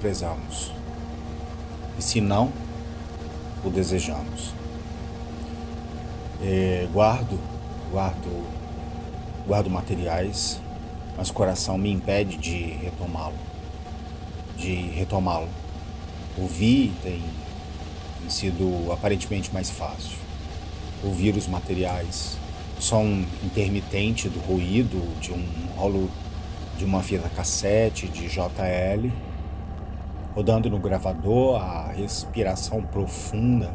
desprezamos, e se não, o desejamos. É, guardo, guardo, guardo materiais, mas o coração me impede de retomá-lo, de retomá-lo. Ouvir tem, tem sido aparentemente mais fácil. Ouvir os materiais, som intermitente do ruído de um rolo de uma fita cassete de JL, rodando no gravador a respiração profunda,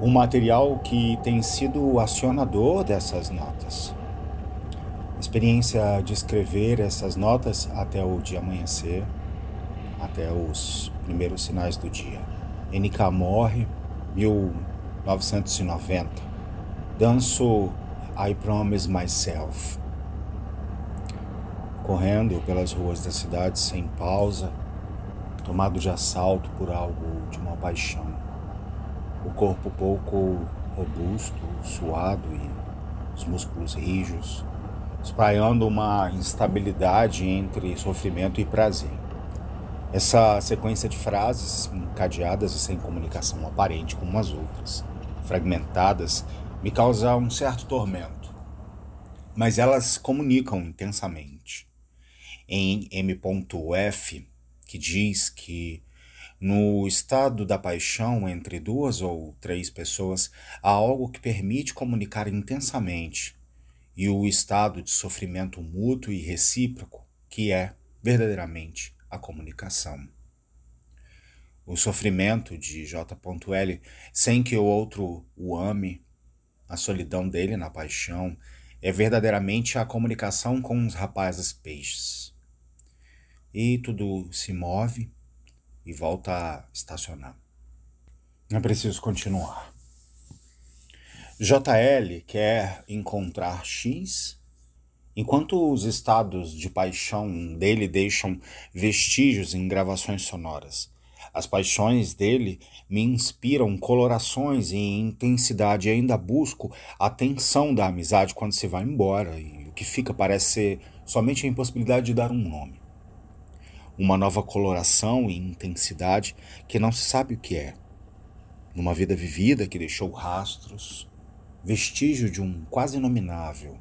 um material que tem sido o acionador dessas notas. A experiência de escrever essas notas até o dia amanhecer, até os primeiros sinais do dia. NK morre, 1990. Danço I Promise Myself correndo pelas ruas da cidade sem pausa, tomado de assalto por algo de uma paixão. O corpo pouco robusto, suado e os músculos rijos, espraiando uma instabilidade entre sofrimento e prazer. Essa sequência de frases encadeadas e sem comunicação aparente como as outras, fragmentadas, me causa um certo tormento. Mas elas comunicam intensamente em M.F., que diz que no estado da paixão entre duas ou três pessoas há algo que permite comunicar intensamente, e o estado de sofrimento mútuo e recíproco, que é verdadeiramente a comunicação. O sofrimento de J.L. sem que o outro o ame, a solidão dele na paixão, é verdadeiramente a comunicação com os rapazes peixes e tudo se move e volta a estacionar. É preciso continuar. JL quer encontrar X, enquanto os estados de paixão dele deixam vestígios em gravações sonoras. As paixões dele me inspiram colorações e intensidade e ainda busco a tensão da amizade quando se vai embora, e o que fica parece ser somente a impossibilidade de dar um nome uma nova coloração e intensidade que não se sabe o que é. Numa vida vivida que deixou rastros, vestígio de um quase inominável,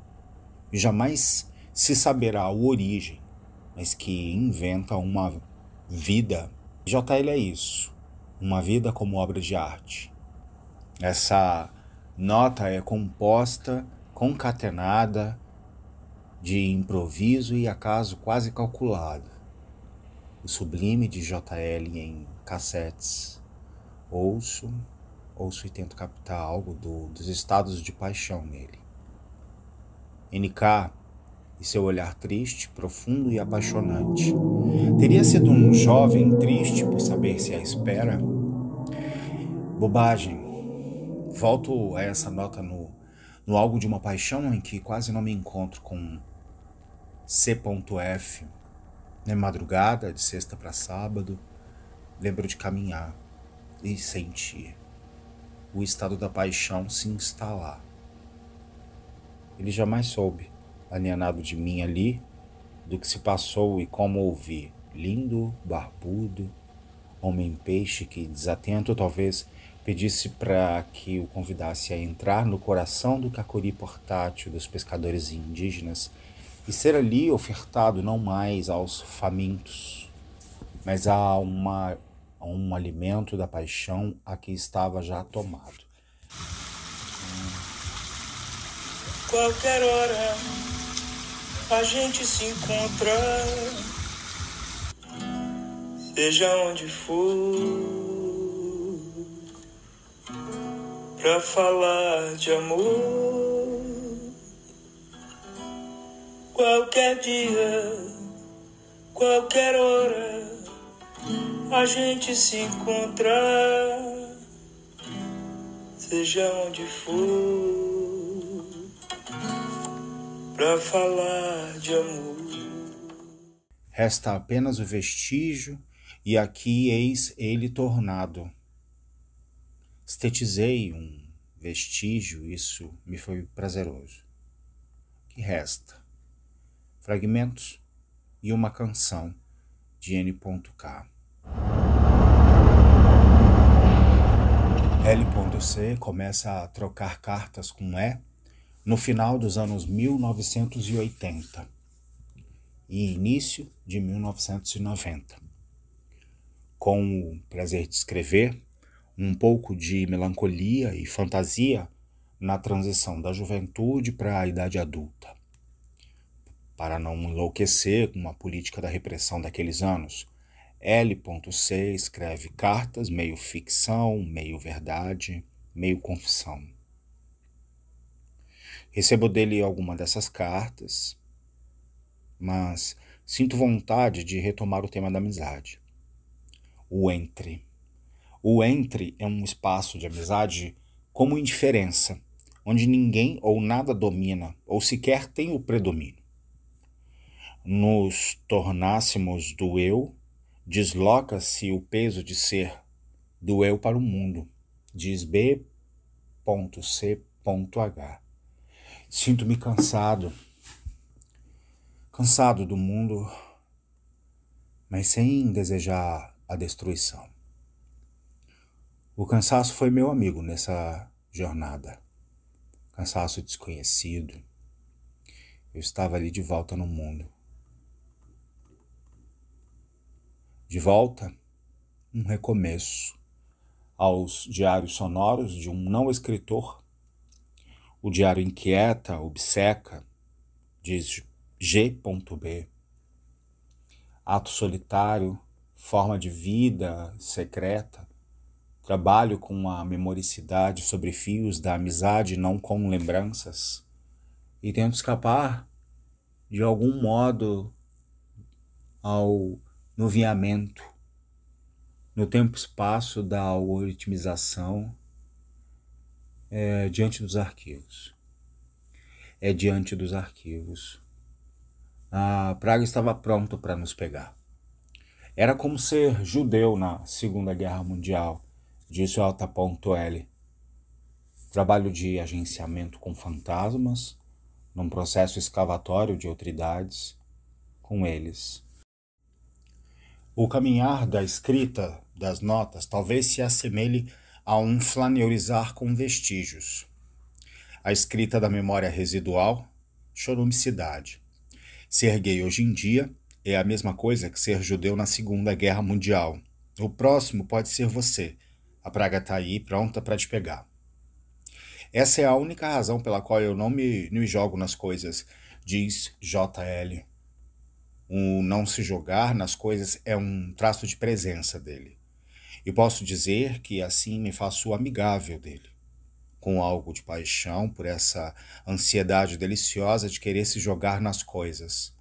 e jamais se saberá a origem, mas que inventa uma vida. JL é isso, uma vida como obra de arte. Essa nota é composta, concatenada, de improviso e acaso quase calculado o sublime de JL em cassetes. Ouço, ouço e tento captar algo do, dos estados de paixão nele. NK e seu olhar triste, profundo e apaixonante. Teria sido um jovem triste por saber se a espera? Bobagem. Volto a essa nota no, no algo de uma paixão em que quase não me encontro com C.F na madrugada, de sexta para sábado, lembro de caminhar e sentir o estado da paixão se instalar. Ele jamais soube, alienado de mim ali, do que se passou e como ouvi. Lindo, barbudo, homem-peixe que, desatento, talvez pedisse para que o convidasse a entrar no coração do cacuri portátil dos pescadores indígenas e ser ali ofertado não mais aos famintos, mas a, uma, a um alimento da paixão a que estava já tomado. Qualquer hora a gente se encontra, seja onde for, pra falar de amor. Qualquer dia, qualquer hora, a gente se encontra, seja onde for, pra falar de amor. Resta apenas o vestígio, e aqui eis ele tornado. Estetizei um vestígio, isso me foi prazeroso. Que resta? Fragmentos e uma canção de N.K. L.C. começa a trocar cartas com E no final dos anos 1980 e início de 1990. Com o prazer de escrever, um pouco de melancolia e fantasia na transição da juventude para a idade adulta. Para não enlouquecer com a política da repressão daqueles anos, L.C. escreve cartas meio ficção, meio verdade, meio confissão. Recebo dele alguma dessas cartas, mas sinto vontade de retomar o tema da amizade. O entre. O entre é um espaço de amizade como indiferença, onde ninguém ou nada domina, ou sequer tem o predomínio. Nos tornássemos do eu desloca-se o peso de ser do eu para o mundo, diz B.C.H. Sinto-me cansado, cansado do mundo, mas sem desejar a destruição. O cansaço foi meu amigo nessa jornada. Cansaço desconhecido. Eu estava ali de volta no mundo. De volta, um recomeço aos diários sonoros de um não escritor. O diário inquieta, obceca, diz G.B. Ato solitário, forma de vida secreta, trabalho com a memoricidade sobre fios da amizade, não com lembranças, e tento escapar de algum modo ao no viamento, no tempo-espaço da algoritmização é, diante dos arquivos. É diante dos arquivos. A praga estava pronta para nos pegar. Era como ser judeu na Segunda Guerra Mundial, disse o Alta.L. Trabalho de agenciamento com fantasmas, num processo escavatório de autoridades, com eles o caminhar da escrita das notas talvez se assemelhe a um flaneurizar com vestígios. A escrita da memória residual, chorumicidade. Ser gay hoje em dia é a mesma coisa que ser judeu na Segunda Guerra Mundial. O próximo pode ser você. A praga está aí, pronta para te pegar. Essa é a única razão pela qual eu não me, me jogo nas coisas, diz J.L. O não se jogar nas coisas é um traço de presença dele. E posso dizer que assim me faço amigável dele, com algo de paixão por essa ansiedade deliciosa de querer se jogar nas coisas.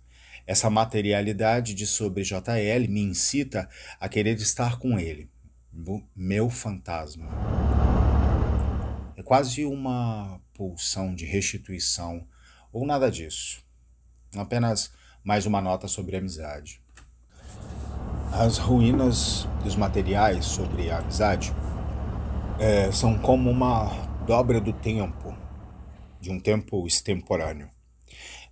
Essa materialidade de sobre JL me incita a querer estar com ele, meu fantasma. É quase uma pulsão de restituição, ou nada disso. Apenas mais uma nota sobre amizade. As ruínas dos materiais sobre a amizade é, são como uma dobra do tempo, de um tempo extemporâneo.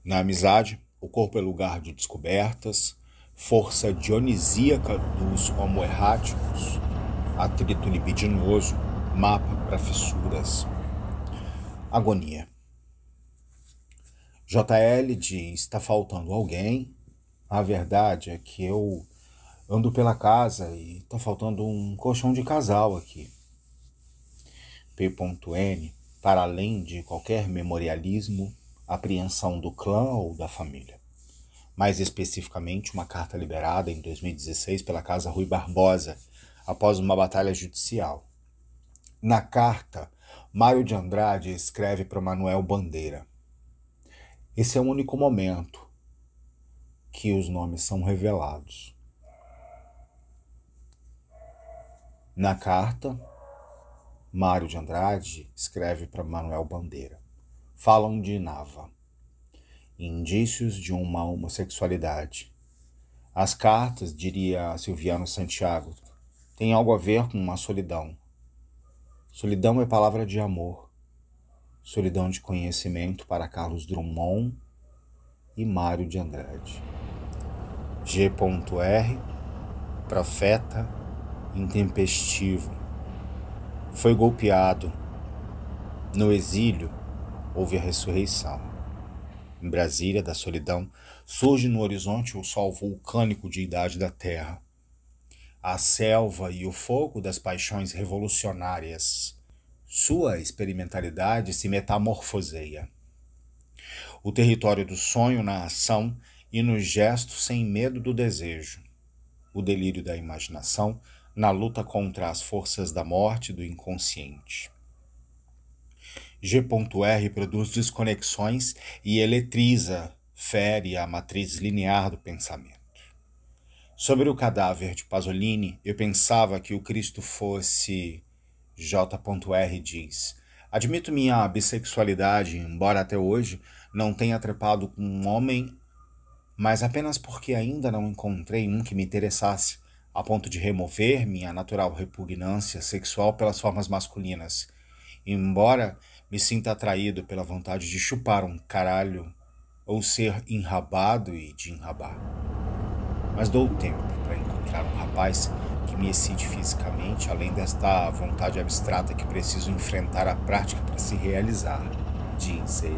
Na amizade, o corpo é lugar de descobertas, força dionisíaca dos homoerráticos, atrito libidinoso, mapa para fissuras, agonia. JL diz: está faltando alguém. A verdade é que eu ando pela casa e está faltando um colchão de casal aqui. P.N. Para além de qualquer memorialismo, apreensão do clã ou da família. Mais especificamente, uma carta liberada em 2016 pela Casa Rui Barbosa, após uma batalha judicial. Na carta, Mário de Andrade escreve para Manuel Bandeira: esse é o único momento que os nomes são revelados. Na carta, Mário de Andrade escreve para Manuel Bandeira. Falam de Nava, indícios de uma homossexualidade. As cartas, diria Silviano Santiago, têm algo a ver com uma solidão. Solidão é palavra de amor Solidão de Conhecimento para Carlos Drummond e Mário de Andrade. G.R. profeta intempestivo, foi golpeado. No exílio, houve a ressurreição. Em Brasília, da solidão, surge no horizonte o sol vulcânico de idade da terra. A selva e o fogo das paixões revolucionárias. Sua experimentalidade se metamorfoseia. O território do sonho na ação e no gesto sem medo do desejo. O delírio da imaginação na luta contra as forças da morte do inconsciente. G.R. produz desconexões e eletriza, fere a matriz linear do pensamento. Sobre o cadáver de Pasolini, eu pensava que o Cristo fosse. J.R. diz. Admito minha bissexualidade, embora até hoje não tenha trepado com um homem, mas apenas porque ainda não encontrei um que me interessasse a ponto de remover minha natural repugnância sexual pelas formas masculinas, embora me sinta atraído pela vontade de chupar um caralho ou ser enrabado e de enrabar. Mas dou tempo para encontrar um rapaz que me excite fisicamente, além desta vontade abstrata que preciso enfrentar a prática para se realizar, diz ele.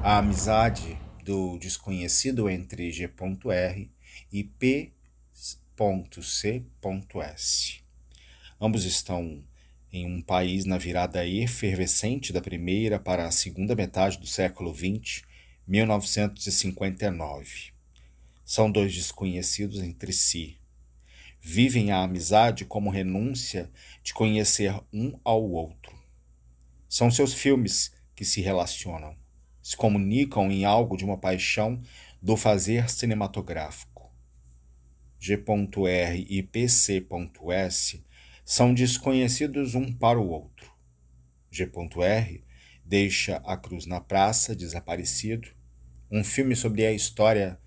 A amizade do desconhecido entre G.R. e P.C.S. Ambos estão em um país na virada efervescente da primeira para a segunda metade do século XX, 1959. São dois desconhecidos entre si. Vivem a amizade como renúncia de conhecer um ao outro. São seus filmes que se relacionam se comunicam em algo de uma paixão do fazer cinematográfico. G.R. e PC.S são desconhecidos um para o outro. G.R. deixa a cruz na praça, desaparecido, um filme sobre a história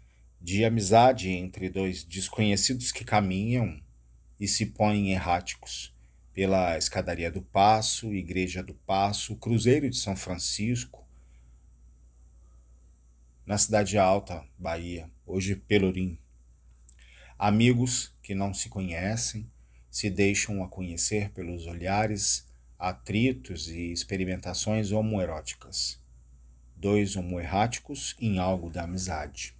de amizade entre dois desconhecidos que caminham e se põem erráticos pela escadaria do Passo, Igreja do Passo, Cruzeiro de São Francisco, na Cidade Alta, Bahia, hoje Pelourim. Amigos que não se conhecem se deixam a conhecer pelos olhares, atritos e experimentações homoeróticas. Dois homoerráticos em algo da amizade.